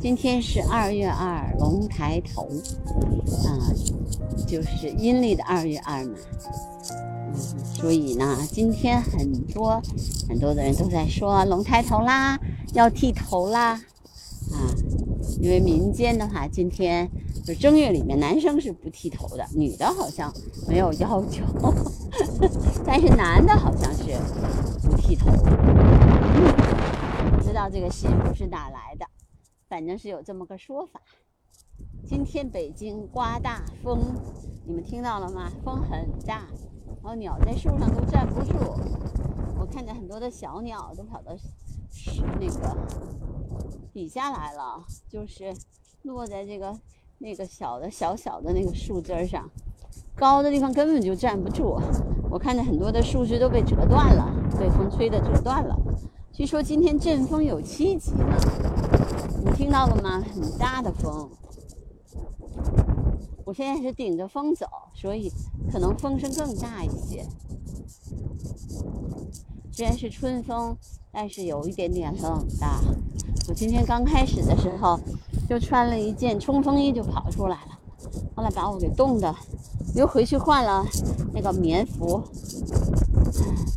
今天是二月二，龙抬头，啊，就是阴历的二月二嘛。嗯，所以呢，今天很多很多的人都在说龙抬头啦，要剃头啦，啊，因为民间的话，今天就正月里面男生是不剃头的，女的好像没有要求，但是男的好像是不剃头。不知道这个习俗是哪来的。反正是有这么个说法。今天北京刮大风，你们听到了吗？风很大，然后鸟在树上都站不住。我看见很多的小鸟都跑到那个底下来了，就是落在这个那个小的小小的那个树枝上，高的地方根本就站不住。我看见很多的树枝都被折断了，被风吹的折断了。据说今天阵风有七级呢。听到了吗？很大的风，我现在是顶着风走，所以可能风声更大一些。虽然是春风，但是有一点点冷的。我今天刚开始的时候就穿了一件冲锋衣就跑出来了，后来把我给冻的，又回去换了那个棉服，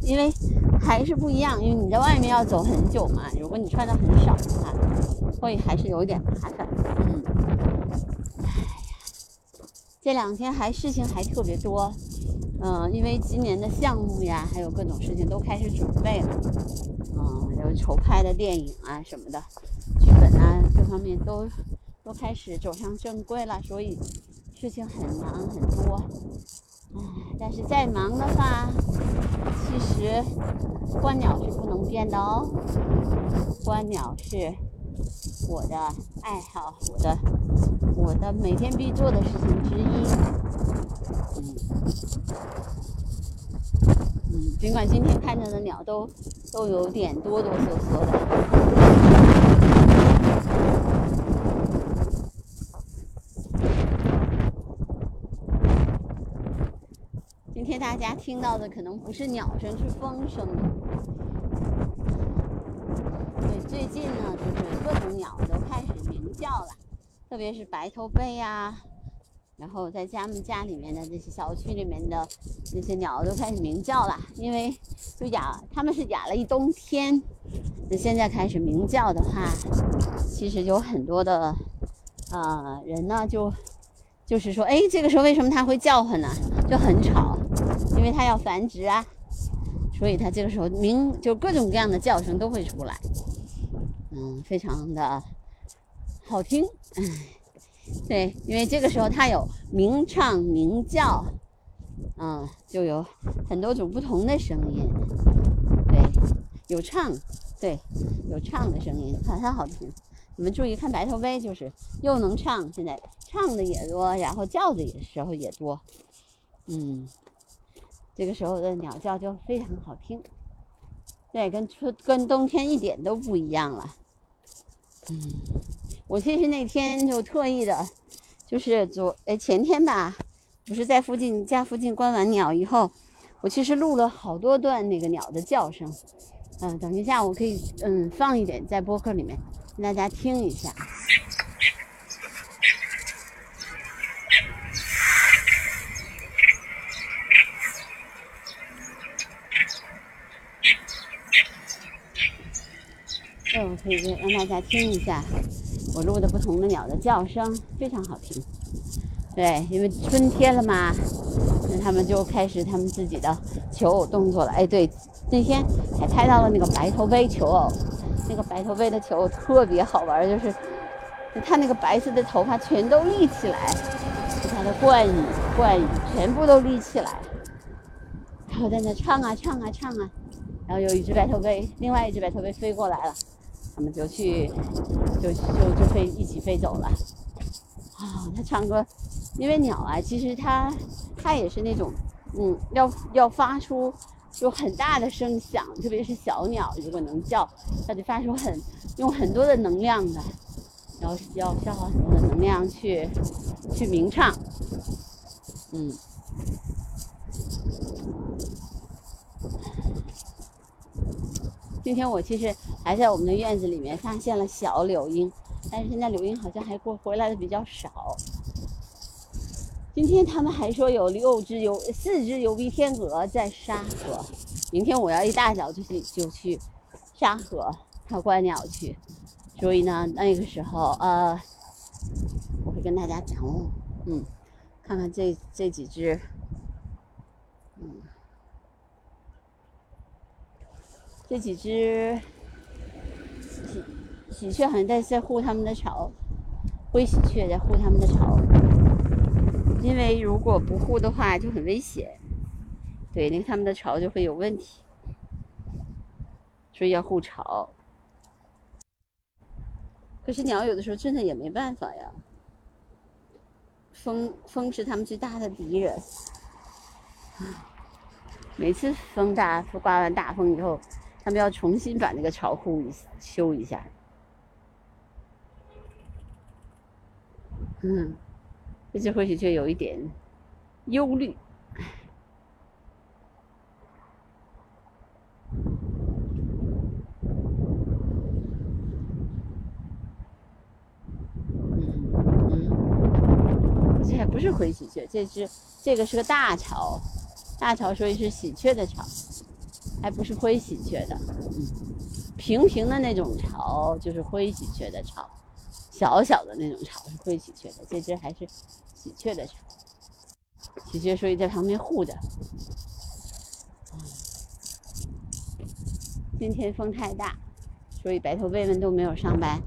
因为还是不一样，因为你在外面要走很久嘛，如果你穿的很少的话。所以还是有一点麻烦，嗯，哎呀，这两天还事情还特别多，嗯，因为今年的项目呀，还有各种事情都开始准备了，嗯，有筹拍的电影啊什么的，剧本啊各方面都都开始走上正规了，所以事情很忙很多，唉，但是再忙的话，其实观鸟是不能变的哦，观鸟是。我的爱好，我的我的每天必做的事情之一。嗯嗯，尽管今天看着的鸟都都有点哆哆嗦嗦的。今天大家听到的可能不是鸟声，是风声。最近呢，就是各种鸟都开始鸣叫了，特别是白头鹎呀，然后在家们家里面的这些小区里面的那些鸟都开始鸣叫了，因为就哑，他们是哑了一冬天，那现在开始鸣叫的话，其实有很多的呃人呢，就就是说，哎，这个时候为什么它会叫唤呢？就很吵，因为它要繁殖啊，所以它这个时候鸣，就各种各样的叫声都会出来。嗯，非常的好听，哎，对，因为这个时候它有鸣唱、鸣叫，嗯，就有很多种不同的声音，对，有唱，对，有唱的声音，很很好听。你们注意看，白头鹎就是又能唱，现在唱的也多，然后叫的也时候也多，嗯，这个时候的鸟叫就非常好听，对，跟春跟冬天一点都不一样了。嗯，我其实那天就特意的，就是昨哎前天吧，不是在附近家附近观完鸟以后，我其实录了好多段那个鸟的叫声，嗯，等一下我可以嗯放一点在播客里面，让大家听一下。我可以让大家听一下我录的不同的鸟的叫声，非常好听。对，因为春天了嘛，那他们就开始他们自己的求偶动作了。哎，对，那天还拍到了那个白头鹎求偶，那个白头鹎的求偶特别好玩，就是它那个白色的头发全都立起来，是它的冠羽，冠羽全部都立起来，然后在那唱啊唱啊唱啊，然后有一只白头鹎，另外一只白头鹎飞过来了。我们就去，就就就飞一起飞走了。啊，他唱歌，因为鸟啊，其实它它也是那种，嗯，要要发出就很大的声响，特别是小鸟，如果能叫，它就发出很用很多的能量的，然后要消耗很多的能量去去鸣唱，嗯。今天我其实还在我们的院子里面发现了小柳莺，但是现在柳莺好像还过回来的比较少。今天他们还说有六只有四只有鼻天鹅在沙河，明天我要一大早就去就去沙河看观鸟去，所以呢那个时候呃我会跟大家讲，嗯，看看这这几只，嗯，这几只喜鹊好像在在护他们的巢，灰喜鹊在护他们的巢。因为如果不护的话就很危险，对，那他们的巢就会有问题，所以要护巢。可是鸟有的时候真的也没办法呀，风风是他们最大的敌人。每次风大刮完大风以后，他们要重新把那个巢护修一下。嗯。这只灰喜鹊有一点忧虑。嗯嗯，这还不是灰喜鹊，这只这个是个大巢，大巢所以是喜鹊的巢，还不是灰喜鹊的。嗯，平平的那种巢就是灰喜鹊的巢。小小的那种巢是会喜鹊的，这只还是喜鹊的巢。喜鹊所以在旁边护着。今天风太大，所以白头鹎们都没有上班。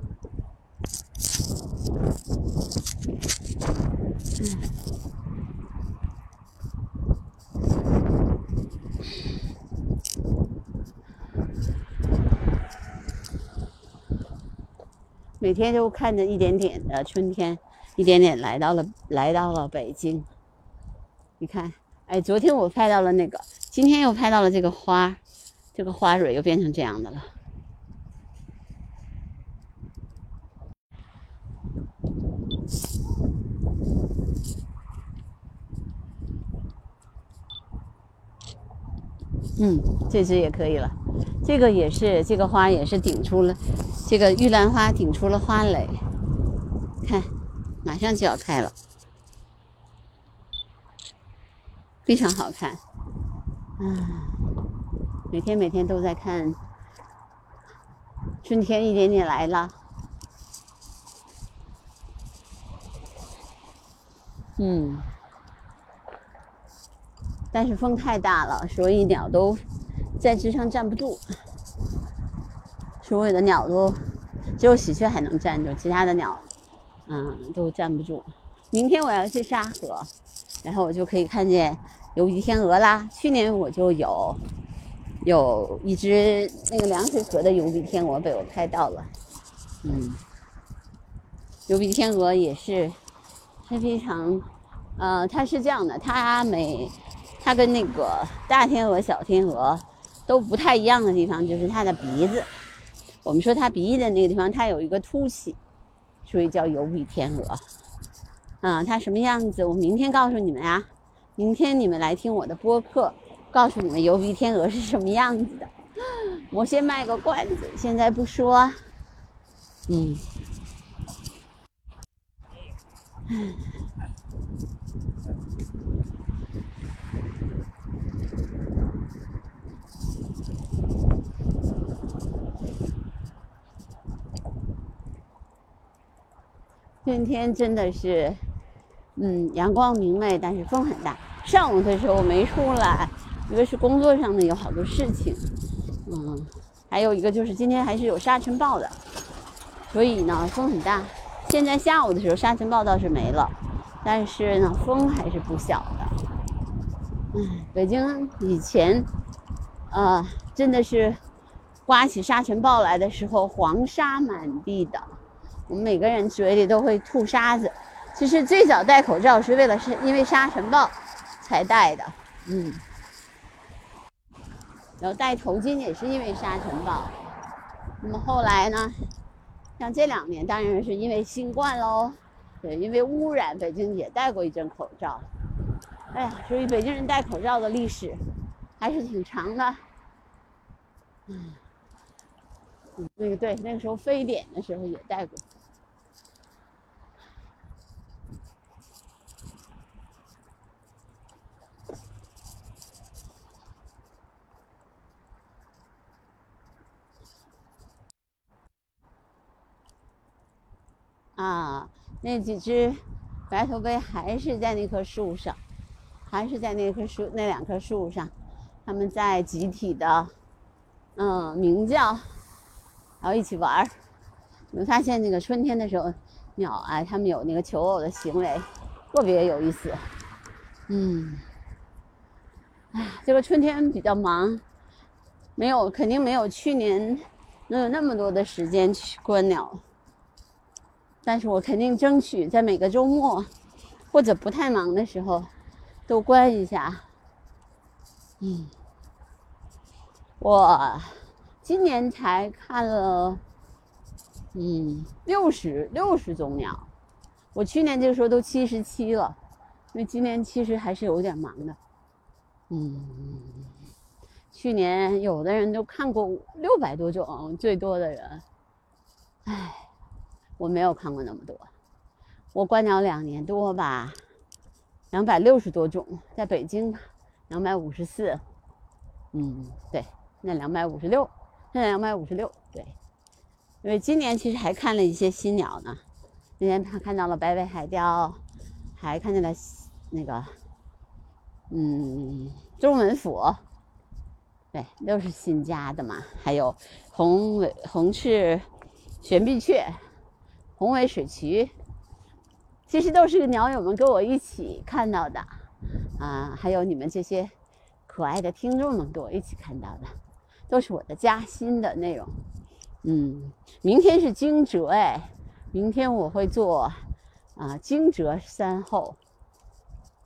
每天就看着一点点的春天，一点点来到了，来到了北京。你看，哎，昨天我拍到了那个，今天又拍到了这个花，这个花蕊又变成这样的了。嗯，这只也可以了，这个也是，这个花也是顶出了。这个玉兰花顶出了花蕾，看，马上就要开了，非常好看。嗯，每天每天都在看，春天一点点来了。嗯，但是风太大了，所以鸟都在枝上站不住。所有的鸟都只有喜鹊还能站住，其他的鸟，嗯，都站不住。明天我要去沙河，然后我就可以看见疣鼻天鹅啦。去年我就有有一只那个凉水河的游鼻天鹅被我拍到了，嗯，游鼻天鹅也是，它非常，呃，它是这样的，它每它跟那个大天鹅、小天鹅都不太一样的地方就是它的鼻子。我们说它鼻翼的那个地方，它有一个凸起，所以叫油鼻天鹅。啊，它什么样子？我明天告诉你们呀。明天你们来听我的播客，告诉你们油鼻天鹅是什么样子的。我先卖个关子，现在不说。嗯。今天真的是，嗯，阳光明媚，但是风很大。上午的时候没出来，一个是工作上的有好多事情，嗯，还有一个就是今天还是有沙尘暴的，所以呢风很大。现在下午的时候沙尘暴倒是没了，但是呢风还是不小的。嗯，北京以前，呃，真的是刮起沙尘暴来的时候，黄沙满地的。我们每个人嘴里都会吐沙子。其实最早戴口罩是为了是因为沙尘暴才戴的，嗯。然后戴头巾也是因为沙尘暴。那么后来呢？像这两年当然是因为新冠喽，对，因为污染，北京也戴过一阵口罩。哎呀，所以北京人戴口罩的历史还是挺长的。嗯，那个对，那个时候非典的时候也戴过。啊，那几只白头鹎还是在那棵树上，还是在那棵树那两棵树上，他们在集体的嗯鸣叫，然后一起玩儿。你们发现那个春天的时候，鸟啊，它们有那个求偶的行为，特别有意思。嗯，哎，这个春天比较忙，没有肯定没有去年能有那么多的时间去观鸟。但是我肯定争取在每个周末，或者不太忙的时候，都观一下。嗯，我今年才看了，嗯，六十六十种鸟。我去年这个时候都七十七了，因为今年其实还是有点忙的。嗯，去年有的人都看过六百多种，最多的人，唉。我没有看过那么多，我观鸟两年多吧，两百六十多种，在北京两百五十四，嗯，对，那两百五十六，现在两百五十六，对，因为今年其实还看了一些新鸟呢，今天他看到了白尾海雕，还看见了那个，嗯，中文府，对，都是新加的嘛，还有红尾红翅玄臂雀。红尾水渠，其实都是鸟友们跟我一起看到的，啊，还有你们这些可爱的听众们跟我一起看到的，都是我的加薪的内容。嗯，明天是惊蛰哎，明天我会做啊惊蛰三候，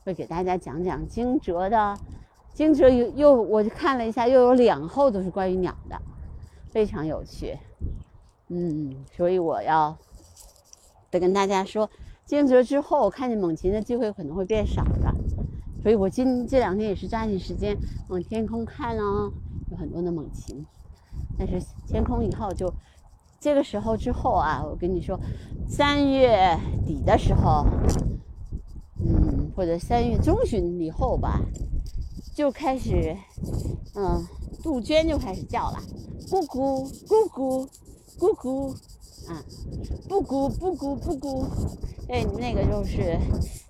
会给大家讲讲惊蛰的。惊蛰又又我看了一下，又有两候都是关于鸟的，非常有趣。嗯，所以我要。得跟大家说，惊蛰之后看见猛禽的机会可能会变少的，所以我今这两天也是抓紧时间往天空看哦，有很多的猛禽。但是天空以后就这个时候之后啊，我跟你说，三月底的时候，嗯，或者三月中旬以后吧，就开始，嗯，杜鹃就开始叫了，咕咕咕咕咕咕。啊，布谷布谷布谷，对，那个就是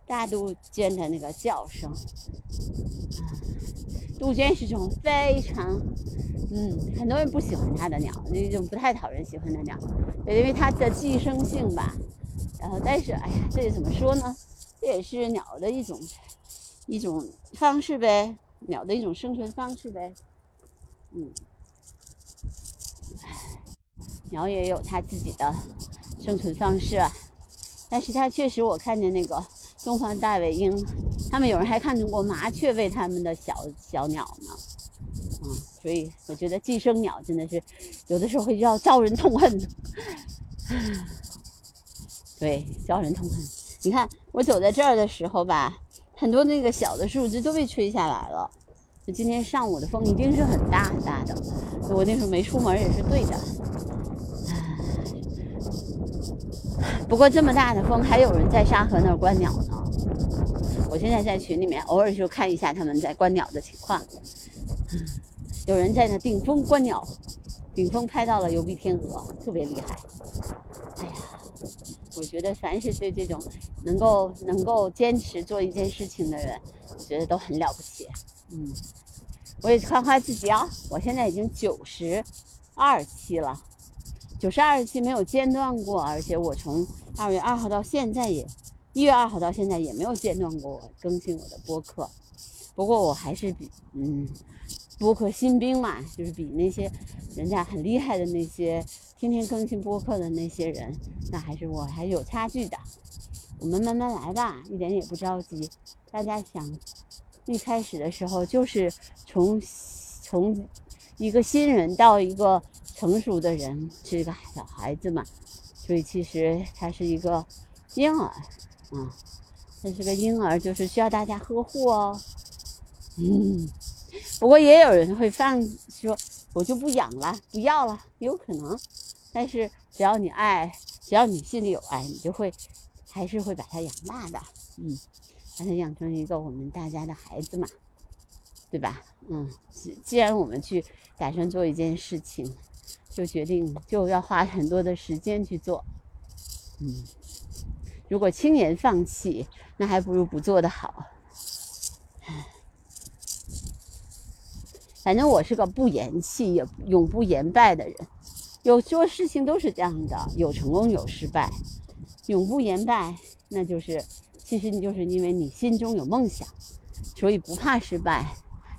大杜鹃的那个叫声。杜鹃是种非常，嗯，很多人不喜欢它的鸟，那种不太讨人喜欢的鸟，因为它的寄生性吧。然后，但是，哎呀，这怎么说呢？这也是鸟的一种一种方式呗，鸟的一种生存方式呗。嗯。鸟也有它自己的生存方式，啊。但是它确实，我看见那个东方大尾鹰，他们有人还看见过麻雀喂他们的小小鸟呢，嗯，所以我觉得寄生鸟真的是有的时候会要遭人痛恨，对，遭人痛恨。你看我走在这儿的时候吧，很多那个小的树枝都被吹下来了，就今天上午的风一定是很大很大的，我那时候没出门也是对的。不过这么大的风，还有人在沙河那儿观鸟呢。我现在在群里面偶尔就看一下他们在观鸟的情况。有人在那顶峰观鸟，顶峰拍到了疣鼻天鹅，特别厉害。哎呀，我觉得凡是对这种能够能够坚持做一件事情的人，我觉得都很了不起。嗯，我也夸夸自己啊，我现在已经九十二期了。九十二期没有间断过，而且我从二月二号到现在也一月二号到现在也没有间断过我更新我的播客。不过我还是比嗯播客新兵嘛，就是比那些人家很厉害的那些天天更新播客的那些人，那还是我还是有差距的。我们慢慢来吧，一点也不着急。大家想一开始的时候就是从从一个新人到一个。成熟的人是一个小孩子嘛，所以其实他是一个婴儿，啊，他是个婴儿，就是需要大家呵护哦。嗯，不过也有人会放说，我就不养了，不要了，有可能。但是只要你爱，只要你心里有爱，你就会还是会把他养大的，嗯，把他养成一个我们大家的孩子嘛，对吧？嗯，既既然我们去打算做一件事情。就决定就要花很多的时间去做，嗯，如果轻言放弃，那还不如不做的好。反正我是个不言弃也永不言败的人，有做事情都是这样的，有成功有失败，永不言败，那就是其实你就是因为你心中有梦想，所以不怕失败。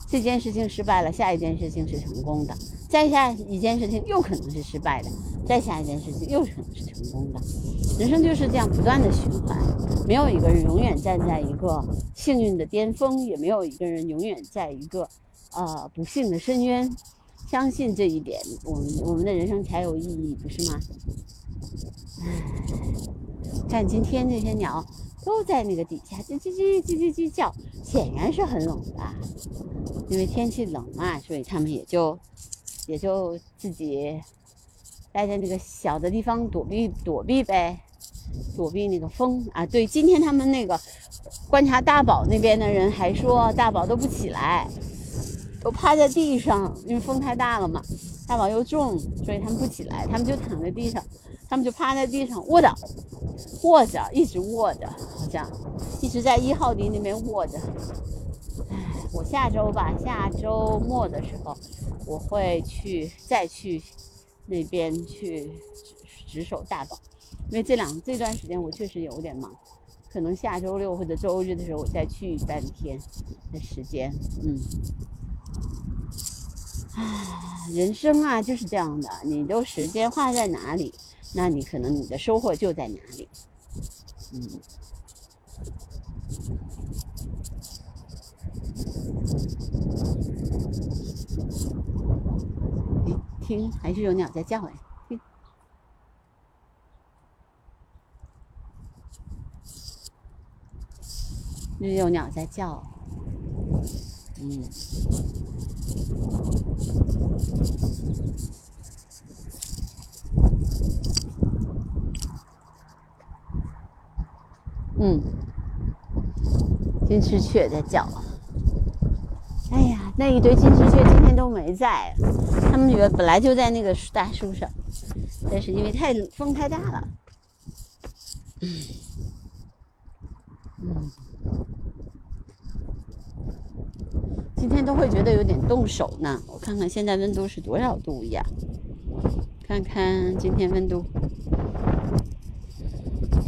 这件事情失败了，下一件事情是成功的，再下一件事情又可能是失败的，再下一件事情又可能是成功的。人生就是这样不断的循环，没有一个人永远站在一个幸运的巅峰，也没有一个人永远在一个呃不幸的深渊。相信这一点，我们我们的人生才有意义，不是吗？唉，看今天这些鸟。都在那个底下叽叽叽叽叽叽叫，显然是很冷的，因为天气冷嘛，所以它们也就也就自己待在那个小的地方躲避躲避呗，躲避那个风啊。对，今天他们那个观察大宝那边的人还说大宝都不起来，都趴在地上，因为风太大了嘛，大宝又重，所以他们不起来，他们就躺在地上，他们就趴在地上卧着。卧着，一直卧着，好像一直在一号地那边卧着。下周吧，下周末的时候，我会去再去那边去值守大宝，因为这两这段时间我确实有点忙，可能下周六或者周日的时候我再去半天的时间。嗯，唉，人生啊就是这样的，你都时间花在哪里？那你可能你的收获就在哪里，嗯，听还是有鸟在叫哎，听，有鸟在叫，嗯。嗯，金翅雀在叫。哎呀，那一堆金翅雀今天都没在，他们本来就在那个大树上，但是因为太风太大了。嗯，今天都会觉得有点冻手呢。我看看现在温度是多少度呀？看看今天温度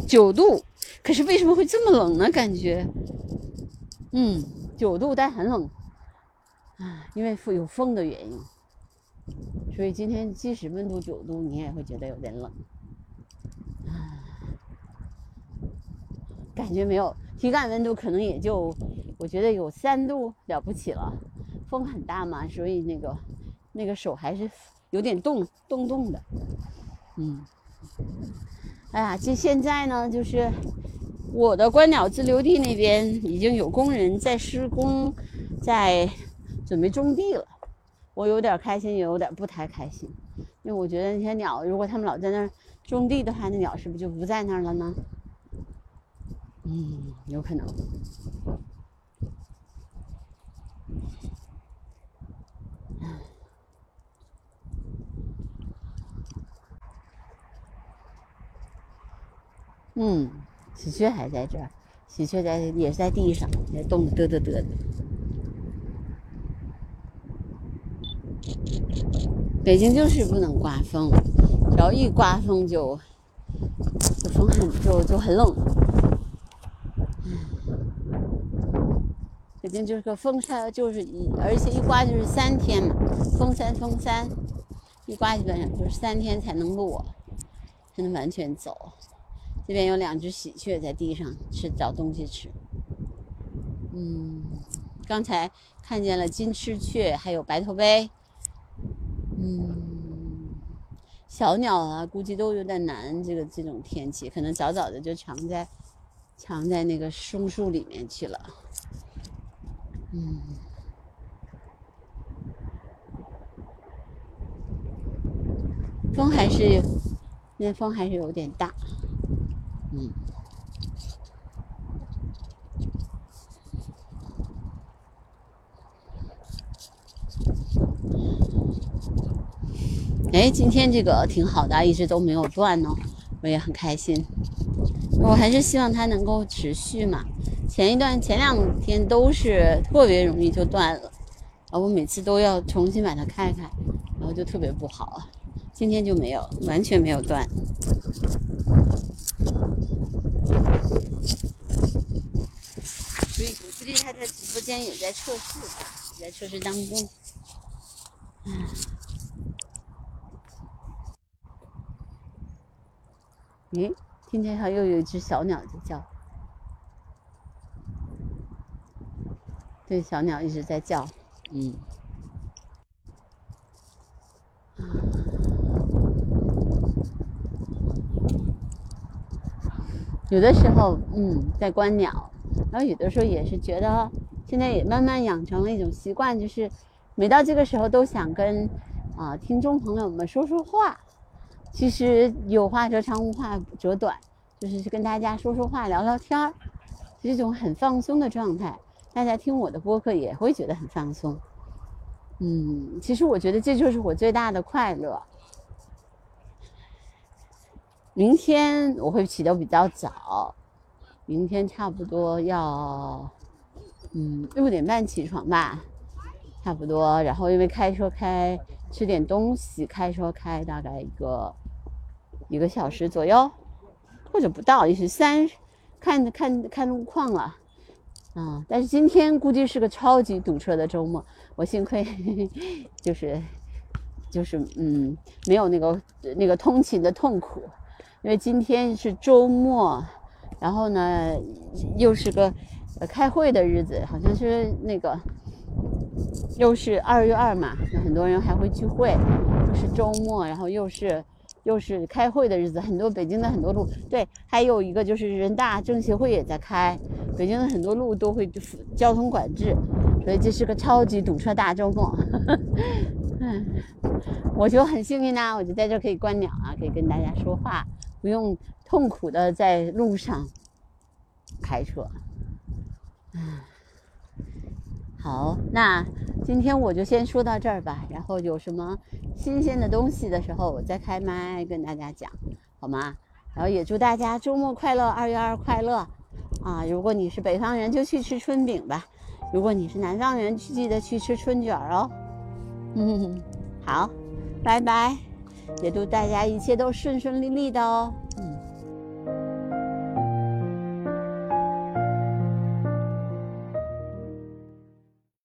九度。可是为什么会这么冷呢？感觉，嗯，九度但很冷，啊，因为有风的原因，所以今天即使温度九度，你也会觉得有点冷，感觉没有体感温度可能也就，我觉得有三度了不起了，风很大嘛，所以那个那个手还是有点冻冻冻的，嗯，哎呀，这现在呢就是。我的观鸟自留地那边已经有工人在施工，在准备种地了。我有点开心，也有点不太开心，因为我觉得那些鸟，如果他们老在那儿种地的话，那鸟是不是就不在那儿了呢？嗯，有可能。嗯。喜鹊还在这儿，喜鹊在也是在地上，在动得嘚嘚嘚的。北京就是不能刮风，只要一刮风就就风很就就很冷。北京就是个风沙，就是一而且一刮就是三天嘛，风三风三，一刮基本上就是三天才能落，才能完全走。这边有两只喜鹊在地上吃找东西吃。嗯，刚才看见了金翅雀，还有白头鹎。嗯，小鸟啊，估计都有点难。这个这种天气，可能早早的就藏在藏在那个松树里面去了。嗯，风还是那风还是有点大。嗯，哎，今天这个挺好的，一直都没有断呢。我也很开心。我还是希望它能够持续嘛。前一段前两天都是特别容易就断了，啊，我每次都要重新把它开开，然后就特别不好。今天就没有，完全没有断。所以估计他在直播间也在测试，也在测试当中。咦，听见好像又有一只小鸟在叫。对，小鸟一直在叫。嗯。有的时候，嗯，在观鸟，然后有的时候也是觉得，现在也慢慢养成了一种习惯，就是每到这个时候都想跟啊听众朋友们说说话。其实有话则长，无话则短，就是跟大家说说话、聊聊天儿，是一种很放松的状态。大家听我的播客也会觉得很放松。嗯，其实我觉得这就是我最大的快乐。明天我会起得比较早，明天差不多要，嗯，六点半起床吧，差不多。然后因为开车开，吃点东西，开车开大概一个一个小时左右，或者不到，也是三，看看看路况了，啊。但是今天估计是个超级堵车的周末，我幸亏 就是就是嗯，没有那个那个通勤的痛苦。因为今天是周末，然后呢，又是个呃开会的日子，好像是那个又是二月二嘛，有很多人还会聚会，是周末，然后又是又是开会的日子，很多北京的很多路，对，还有一个就是人大政协会也在开，北京的很多路都会交通管制，所以这是个超级堵车大周末。嗯，我就很幸运呐，我就在这可以观鸟啊，可以跟大家说话。不用痛苦的在路上开车，嗯，好，那今天我就先说到这儿吧。然后有什么新鲜的东西的时候，我再开麦跟大家讲，好吗？然后也祝大家周末快乐，二月二快乐啊！如果你是北方人，就去吃春饼吧；如果你是南方人，记得去吃春卷哦。嗯，好，拜拜。也祝大家一切都顺顺利利的哦。